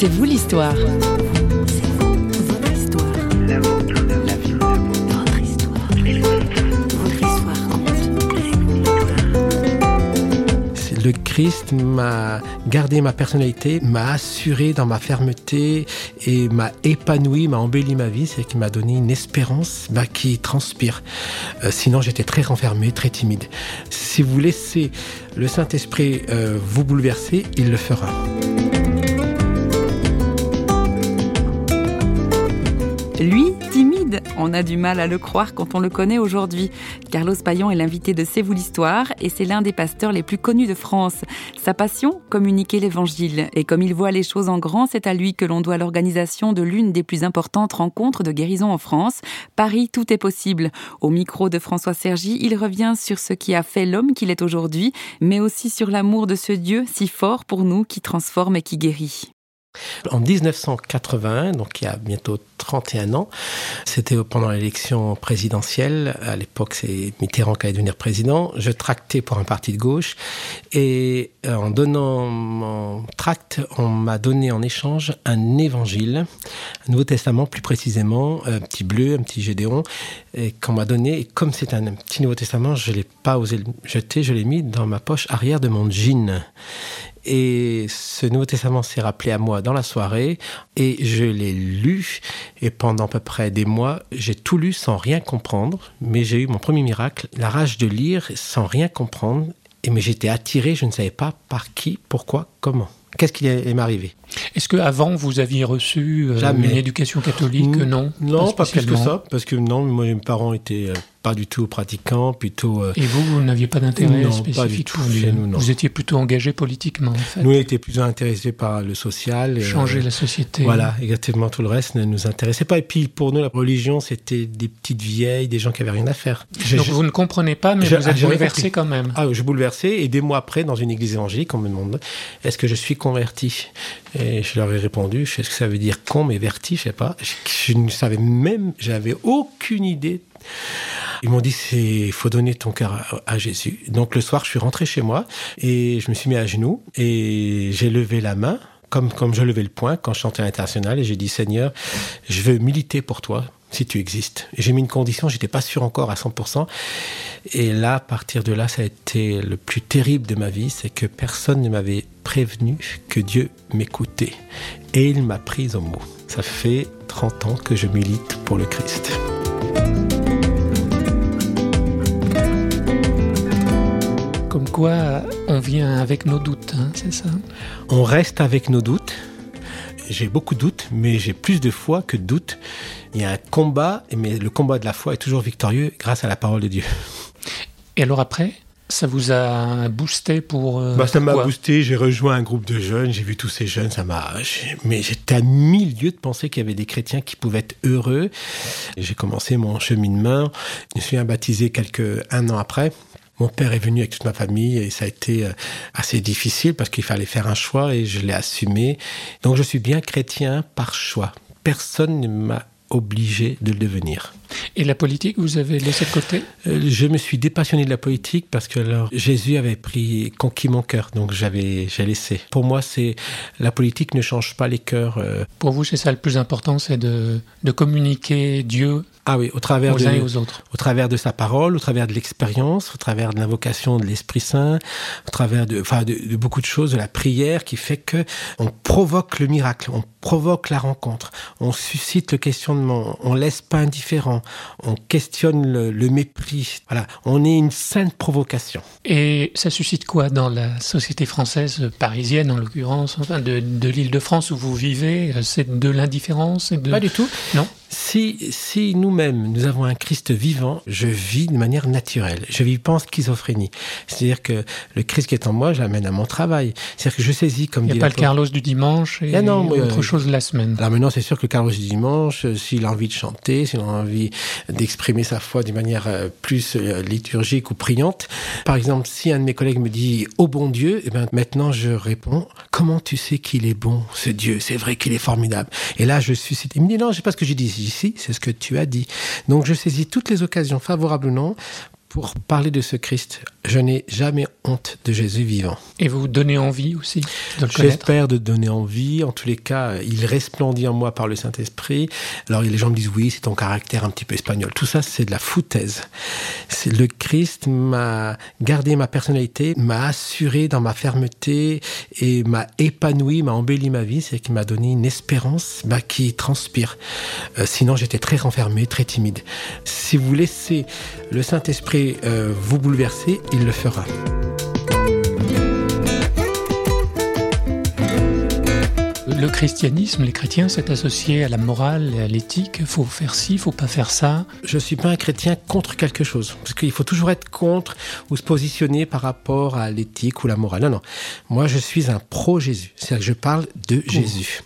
C'est vous l'histoire. Le Christ m'a gardé ma personnalité, m'a assuré dans ma fermeté et m'a épanoui, m'a embelli ma vie, c'est qu'il m'a donné une espérance bah, qui transpire. Euh, sinon, j'étais très renfermé, très timide. Si vous laissez le Saint-Esprit euh, vous bouleverser, il le fera. Lui, timide, on a du mal à le croire quand on le connaît aujourd'hui. Carlos Payan est l'invité de C'est vous l'histoire et c'est l'un des pasteurs les plus connus de France. Sa passion, communiquer l'évangile. Et comme il voit les choses en grand, c'est à lui que l'on doit l'organisation de l'une des plus importantes rencontres de guérison en France. Paris, tout est possible. Au micro de François Sergi, il revient sur ce qui a fait l'homme qu'il est aujourd'hui, mais aussi sur l'amour de ce Dieu si fort pour nous qui transforme et qui guérit. En 1981, donc il y a bientôt 31 ans, c'était pendant l'élection présidentielle. À l'époque, c'est Mitterrand qui allait devenir président. Je tractais pour un parti de gauche et euh, en donnant mon tract, on m'a donné en échange un évangile, un Nouveau Testament plus précisément, un petit bleu, un petit Gédéon, et qu'on m'a donné. Et comme c'est un petit Nouveau Testament, je l'ai pas osé le jeter, je l'ai mis dans ma poche arrière de mon jean. Et ce Nouveau Testament s'est rappelé à moi dans la soirée et je l'ai lu. Et pendant à peu près des mois, j'ai tout lu sans rien comprendre. Mais j'ai eu mon premier miracle, la rage de lire sans rien comprendre. Et mais j'étais attiré, je ne savais pas par qui, pourquoi, comment. Qu'est-ce qui est m'arrivé Est-ce qu'avant, vous aviez reçu euh, une éducation catholique? Non, non pas, plus que ça. Parce que non, moi, mes parents étaient euh, pas du tout pratiquants, plutôt... Euh, Et vous, vous n'aviez pas d'intérêt spécifique pas du tout chez nous, non. Vous étiez plutôt engagé politiquement, en fait Nous, on était plus intéressés par le social. Changer la société. Voilà, exactement. Tout le reste ne nous intéressait pas. Et puis, pour nous, la religion, c'était des petites vieilles, des gens qui avaient rien à faire. Donc, vous ne comprenez pas, mais vous êtes bouleversé quand même. Ah, je bouleversé. Et des mois après, dans une église évangélique, on me demande, est-ce que je suis converti? Et je leur ai répondu, je sais ce que ça veut dire converti, je sais pas. Je, je ne savais même, j'avais aucune idée ils m'ont dit il faut donner ton cœur à, Jésus. Donc le soir, je suis rentré chez moi et je me suis mis à genoux et j'ai levé la main comme comme je levais le poing quand je chantais l'international et j'ai dit Seigneur, je veux militer pour toi si tu existes. J'ai mis une condition, j'étais pas sûr encore à 100%. Et là, à partir de là, ça a été le plus terrible de ma vie, c'est que personne ne m'avait prévenu que Dieu m'écoutait. Et il m'a pris au mot. Ça fait 30 ans que je milite pour le Christ. Comme quoi, on vient avec nos doutes, hein, c'est ça On reste avec nos doutes. J'ai beaucoup de doutes, mais j'ai plus de foi que de doutes. Il y a un combat, mais le combat de la foi est toujours victorieux grâce à la parole de Dieu. Et alors après ça vous a boosté pour euh, bah, Ça m'a boosté, j'ai rejoint un groupe de jeunes, j'ai vu tous ces jeunes, ça m'a... Mais j'étais à mille lieues de penser qu'il y avait des chrétiens qui pouvaient être heureux. J'ai commencé mon cheminement, je me suis baptisé quelques... un an après. Mon père est venu avec toute ma famille et ça a été euh, assez difficile parce qu'il fallait faire un choix et je l'ai assumé. Donc je suis bien chrétien par choix. Personne ne m'a obligé de le devenir. Et la politique, vous avez laissé de côté? Euh, Je me suis dépassionné de la politique parce que alors, Jésus avait pris conquis mon cœur, donc j'avais j'ai laissé. Pour moi, c'est la politique ne change pas les cœurs. Euh. Pour vous, c'est ça le plus important, c'est de, de communiquer Dieu ah oui, au travers aux de, uns et aux autres. Au travers de sa parole, au travers de l'expérience, au travers de l'invocation de l'Esprit Saint, au travers de, enfin, de, de, beaucoup de choses, de la prière qui fait que on provoque le miracle, on provoque la rencontre, on suscite le questionnement, on laisse pas indifférent, on questionne le, le mépris. Voilà, on est une sainte provocation. Et ça suscite quoi dans la société française, parisienne en l'occurrence, enfin de, de l'Île-de-France où vous vivez? C'est de l'indifférence de... Pas du tout. Non? Si, si nous-mêmes, nous avons un Christ vivant, je vis de manière naturelle. Je vis pas en schizophrénie. C'est-à-dire que le Christ qui est en moi, je l'amène à mon travail. C'est-à-dire que je saisis comme Il n'y a pas le Carlos du dimanche et, ah non, autre euh, chose de la semaine. Alors maintenant, c'est sûr que le Carlos du dimanche, euh, s'il a envie de chanter, s'il a envie d'exprimer sa foi d'une manière euh, plus liturgique ou priante. Par exemple, si un de mes collègues me dit « Oh bon Dieu », eh ben, maintenant je réponds « Comment tu sais qu'il est bon, ce Dieu? C'est vrai qu'il est formidable. » Et là, je suscite. Il me dit « Non, je sais pas ce que j'ai dit ici, c'est ce que tu as dit. » Donc je saisis toutes les occasions favorablement pour parler de ce Christ, je n'ai jamais honte de Jésus vivant. Et vous donnez envie aussi de le J'espère de donner envie. En tous les cas, il resplendit en moi par le Saint-Esprit. Alors les gens me disent oui, c'est ton caractère un petit peu espagnol. Tout ça, c'est de la foutaise. C'est le Christ m'a gardé ma personnalité, m'a assuré dans ma fermeté et m'a épanoui, m'a embelli ma vie. C'est qui m'a donné une espérance bah, qui transpire. Euh, sinon, j'étais très renfermé, très timide. Si vous laissez le Saint-Esprit euh, vous bouleverser, il le fera. Le christianisme, les chrétiens, c'est associé à la morale et à l'éthique. Faut faire ci, faut pas faire ça. Je suis pas un chrétien contre quelque chose, parce qu'il faut toujours être contre ou se positionner par rapport à l'éthique ou la morale. Non, non. Moi, je suis un pro Jésus. C'est-à-dire que je parle de Jésus.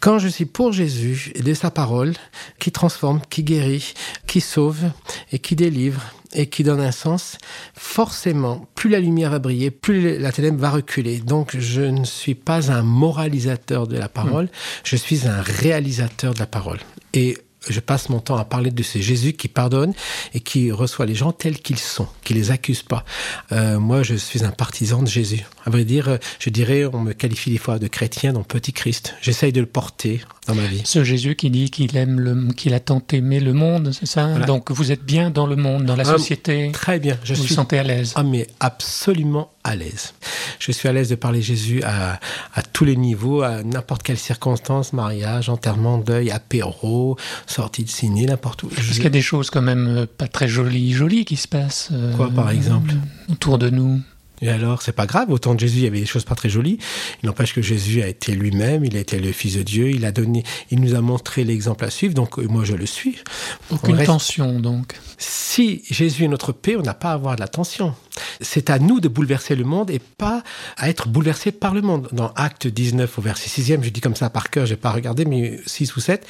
Quand je suis pour Jésus et de sa parole, qui transforme, qui guérit, qui sauve et qui délivre et qui donne un sens, forcément, plus la lumière va briller, plus la ténèbre va reculer. Donc, je ne suis pas un moralisateur de la parole, je suis un réalisateur de la parole. Et je passe mon temps à parler de ce Jésus qui pardonne et qui reçoit les gens tels qu'ils sont, qui les accuse pas. Euh, moi, je suis un partisan de Jésus. À vrai dire, je dirais, on me qualifie des fois de chrétien, donc petit Christ. J'essaye de le porter dans ma vie. Ce Jésus qui dit qu'il aime le, qu'il a tant aimé le monde, c'est ça Donc vous êtes bien dans le monde, dans la ah, société. Très bien. Je vous suis. Vous sentez à l'aise. Ah mais absolument à l'aise. Je suis à l'aise de parler Jésus à, à tous les niveaux, à n'importe quelle circonstance, mariage, enterrement, deuil, apéro, sortie de ciné, n'importe où. Est-ce qu'il y a des choses quand même euh, pas très jolies, jolies qui se passent euh, Quoi par exemple? Autour de nous et alors, c'est pas grave. Autant de Jésus, il y avait des choses pas très jolies. Il n'empêche que Jésus a été lui-même. Il a été le Fils de Dieu. Il a donné, il nous a montré l'exemple à suivre. Donc, moi, je le suis. Aucune tension, donc. Si Jésus est notre paix, on n'a pas à avoir de la tension. C'est à nous de bouleverser le monde et pas à être bouleversé par le monde. Dans Acte 19 au verset 6e, je dis comme ça par cœur, j'ai pas regardé, mais 6 ou 7,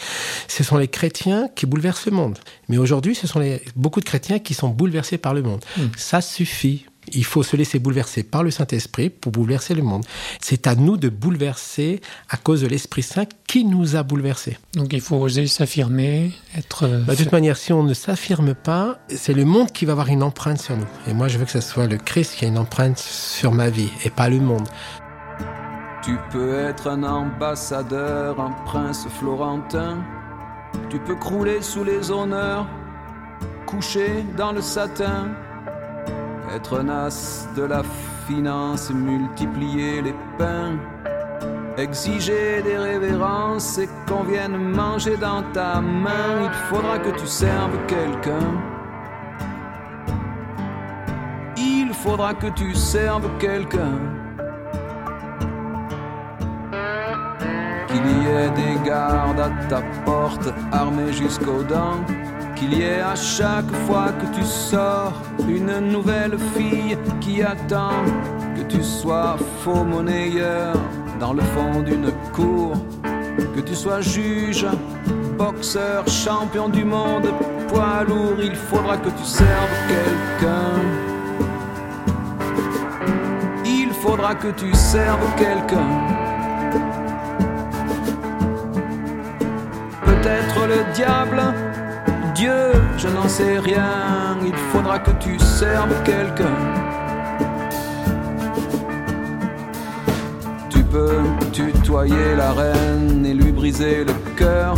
ce sont les chrétiens qui bouleversent le monde. Mais aujourd'hui, ce sont les, beaucoup de chrétiens qui sont bouleversés par le monde. Hmm. Ça suffit. Il faut se laisser bouleverser par le Saint-Esprit pour bouleverser le monde. C'est à nous de bouleverser à cause de l'Esprit Saint qui nous a bouleversés. Donc il faut oser s'affirmer, être... Euh, bah, de toute manière, si on ne s'affirme pas, c'est le monde qui va avoir une empreinte sur nous. Et moi, je veux que ce soit le Christ qui a une empreinte sur ma vie et pas le monde. Tu peux être un ambassadeur, un prince florentin. Tu peux crouler sous les honneurs, coucher dans le satin être un as de la finance, multiplier les pains, exiger des révérences et qu'on vienne manger dans ta main, il faudra que tu serves quelqu'un. Il faudra que tu serves quelqu'un. Qu'il y ait des gardes à ta porte, armés jusqu'aux dents qu'il y ait à chaque fois que tu sors une nouvelle fille qui attend que tu sois faux monnayeur dans le fond d'une cour, que tu sois juge, boxeur, champion du monde, poids lourd, il faudra que tu serves quelqu'un. Il faudra que tu serves quelqu'un. Peut-être le diable Dieu, je n'en sais rien, il faudra que tu serves quelqu'un. Tu peux tutoyer la reine et lui briser le cœur.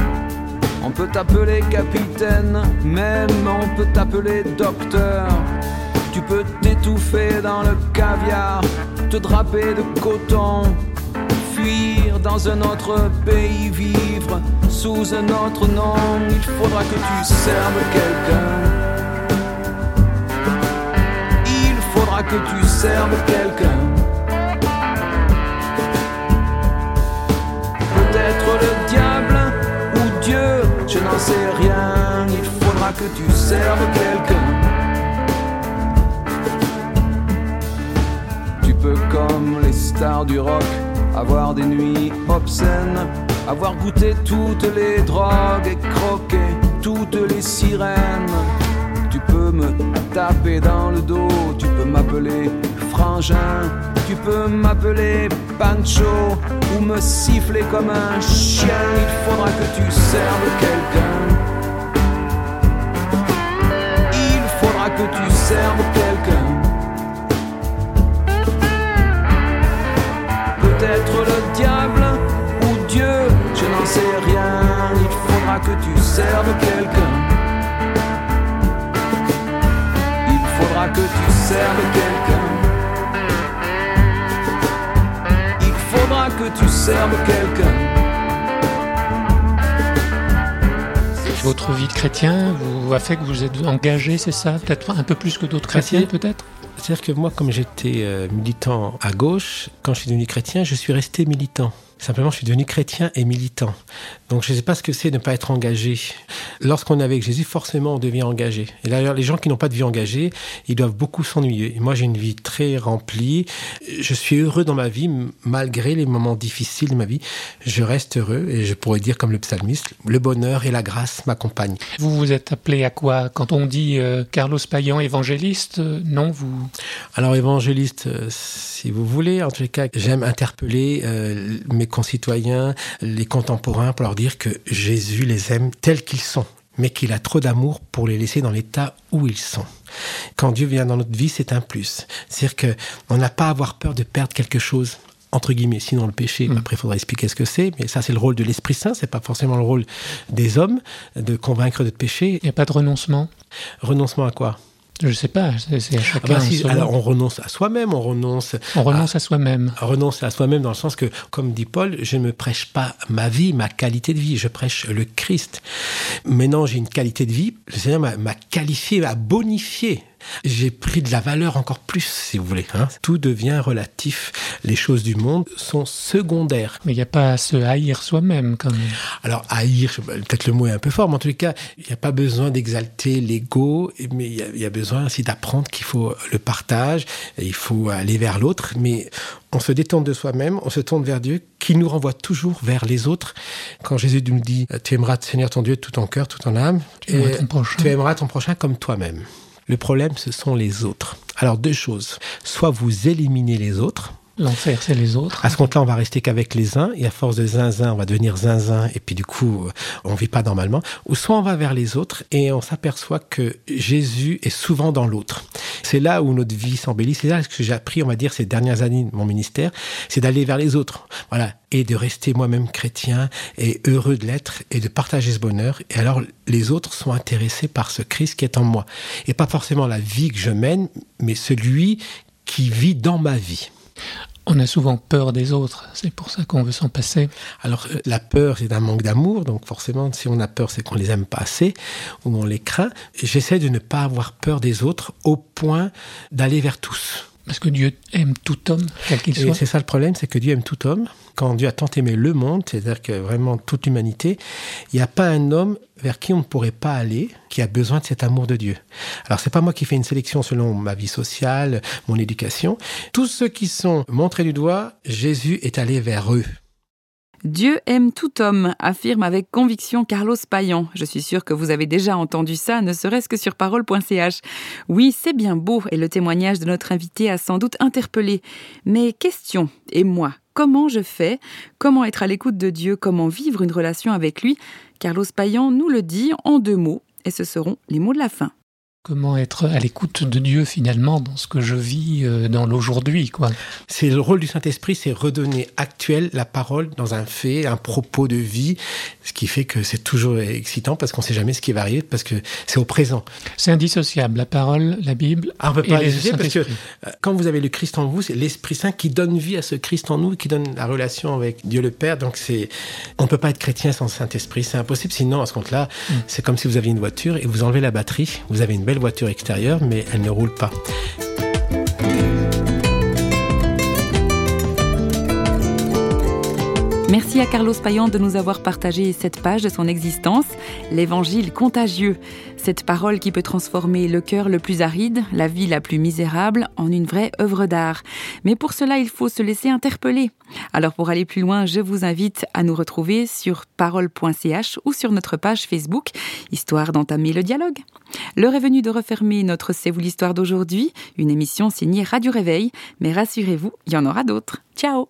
On peut t'appeler capitaine, même on peut t'appeler docteur. Tu peux t'étouffer dans le caviar, te draper de coton, fuir dans un autre pays, vivre sous un autre nom, il faudra que tu serves quelqu'un. Il faudra que tu serves quelqu'un. Peut-être le diable ou Dieu, je n'en sais rien. Il faudra que tu serves quelqu'un. Tu peux, comme les stars du rock, avoir des nuits obscènes avoir goûté toutes les drogues et croqué toutes les sirènes. Tu peux me taper dans le dos, tu peux m'appeler frangin, tu peux m'appeler Pancho ou me siffler comme un chien. Il faudra que tu serves quelqu'un. Il faudra que tu serves quelqu'un. Faudra que tu serves quelqu'un. Il faudra que tu serves quelqu'un. Il faudra que tu serves quelqu'un. Votre vie de chrétien vous a fait que vous êtes engagé, c'est ça? Peut-être un peu plus que d'autres chrétiens, peut-être? C'est-à-dire que moi, comme j'étais euh, militant à gauche, quand je suis devenu chrétien, je suis resté militant. Simplement, je suis devenu chrétien et militant. Donc, je ne sais pas ce que c'est de ne pas être engagé. Lorsqu'on est avec Jésus, forcément, on devient engagé. Et d'ailleurs, les gens qui n'ont pas de vie engagée, ils doivent beaucoup s'ennuyer. Moi, j'ai une vie très remplie. Je suis heureux dans ma vie, malgré les moments difficiles de ma vie. Je reste heureux et je pourrais dire, comme le psalmiste, le bonheur et la grâce m'accompagnent. Vous vous êtes appelé à quoi? Quand on dit euh, Carlos Payan évangéliste, euh, non vous? Alors, évangéliste, euh, si vous voulez, en les cas, j'aime interpeller mes concitoyens, les contemporains, pour leur dire que Jésus les aime tels qu'ils sont, mais qu'il a trop d'amour pour les laisser dans l'état où ils sont. Quand Dieu vient dans notre vie, c'est un plus. C'est-à-dire qu'on n'a pas à avoir peur de perdre quelque chose entre guillemets, sinon le péché, mmh. après il faudra expliquer ce que c'est, mais ça c'est le rôle de l'Esprit Saint, c'est pas forcément le rôle des hommes de convaincre de péché. Il n'y a pas de renoncement? Renoncement à quoi? Je ne sais pas, c'est à chacun. Ah bah si, alors on renonce à soi-même, on renonce. On renonce à, à soi-même. Renonce à soi-même dans le sens que, comme dit Paul, je ne prêche pas ma vie, ma qualité de vie, je prêche le Christ. Maintenant, j'ai une qualité de vie, le Seigneur m'a qualifié, m'a bonifié j'ai pris de la valeur encore plus, si vous voulez. Hein. Tout devient relatif. Les choses du monde sont secondaires. Mais il n'y a pas à se haïr soi-même, quand même. Alors, haïr, peut-être le mot est un peu fort, mais en tous les cas, il n'y a pas besoin d'exalter l'ego, mais il y, y, a besoin aussi d'apprendre qu'il faut le partage, il faut aller vers l'autre, mais on se détourne de soi-même, on se tourne vers Dieu, qui nous renvoie toujours vers les autres. Quand Jésus nous dit, tu aimeras Seigneur ton Dieu tout ton cœur, tout ton âme, tu aimeras ton prochain, tu aimeras ton prochain comme toi-même. Le problème, ce sont les autres. Alors deux choses. Soit vous éliminez les autres. L'enfer, c'est les autres. À ce compte-là, on va rester qu'avec les uns, et à force de zinzin, on va devenir zinzin, et puis du coup, on vit pas normalement. Ou soit on va vers les autres, et on s'aperçoit que Jésus est souvent dans l'autre. C'est là où notre vie s'embellit. C'est là que j'ai appris, on va dire, ces dernières années de mon ministère, c'est d'aller vers les autres. Voilà. Et de rester moi-même chrétien, et heureux de l'être, et de partager ce bonheur. Et alors, les autres sont intéressés par ce Christ qui est en moi. Et pas forcément la vie que je mène, mais celui qui vit dans ma vie. On a souvent peur des autres, c'est pour ça qu'on veut s'en passer. Alors la peur, c'est un manque d'amour, donc forcément, si on a peur, c'est qu'on les aime pas assez ou on les craint. J'essaie de ne pas avoir peur des autres au point d'aller vers tous. Parce que Dieu aime tout homme, quel qu'il soit. C'est ça le problème, c'est que Dieu aime tout homme. Quand Dieu a tant aimé le monde, c'est-à-dire que vraiment toute l'humanité, il n'y a pas un homme vers qui on ne pourrait pas aller qui a besoin de cet amour de Dieu. Alors c'est pas moi qui fais une sélection selon ma vie sociale, mon éducation. Tous ceux qui sont montrés du doigt, Jésus est allé vers eux. Dieu aime tout homme, affirme avec conviction Carlos Payan. Je suis sûr que vous avez déjà entendu ça, ne serait-ce que sur parole.ch. Oui, c'est bien beau et le témoignage de notre invité a sans doute interpellé. Mais question, et moi, comment je fais? Comment être à l'écoute de Dieu? Comment vivre une relation avec lui? Carlos Payan nous le dit en deux mots, et ce seront les mots de la fin. Comment être à l'écoute de Dieu finalement dans ce que je vis dans l'aujourd'hui, quoi. C'est le rôle du Saint-Esprit, c'est redonner actuel la parole dans un fait, un propos de vie, ce qui fait que c'est toujours excitant parce qu'on ne sait jamais ce qui va arriver parce que c'est au présent. C'est indissociable, la parole, la Bible. Ah, on peut pas parce que quand vous avez le Christ en vous, c'est l'Esprit Saint qui donne vie à ce Christ en nous, qui donne la relation avec Dieu le Père. Donc c'est, on ne peut pas être chrétien sans Saint-Esprit, c'est impossible. Sinon, à ce compte-là, mm. c'est comme si vous aviez une voiture et vous enlevez la batterie, vous avez une voiture extérieure, mais elle ne roule pas. Merci à Carlos Payan de nous avoir partagé cette page de son existence, l'évangile contagieux, cette parole qui peut transformer le cœur le plus aride, la vie la plus misérable, en une vraie œuvre d'art. Mais pour cela, il faut se laisser interpeller. Alors pour aller plus loin, je vous invite à nous retrouver sur parole.ch ou sur notre page Facebook, histoire d'entamer le dialogue. L'heure est venue de refermer notre C'est vous l'histoire d'aujourd'hui, une émission signée Radio Réveil, mais rassurez-vous, il y en aura d'autres. Ciao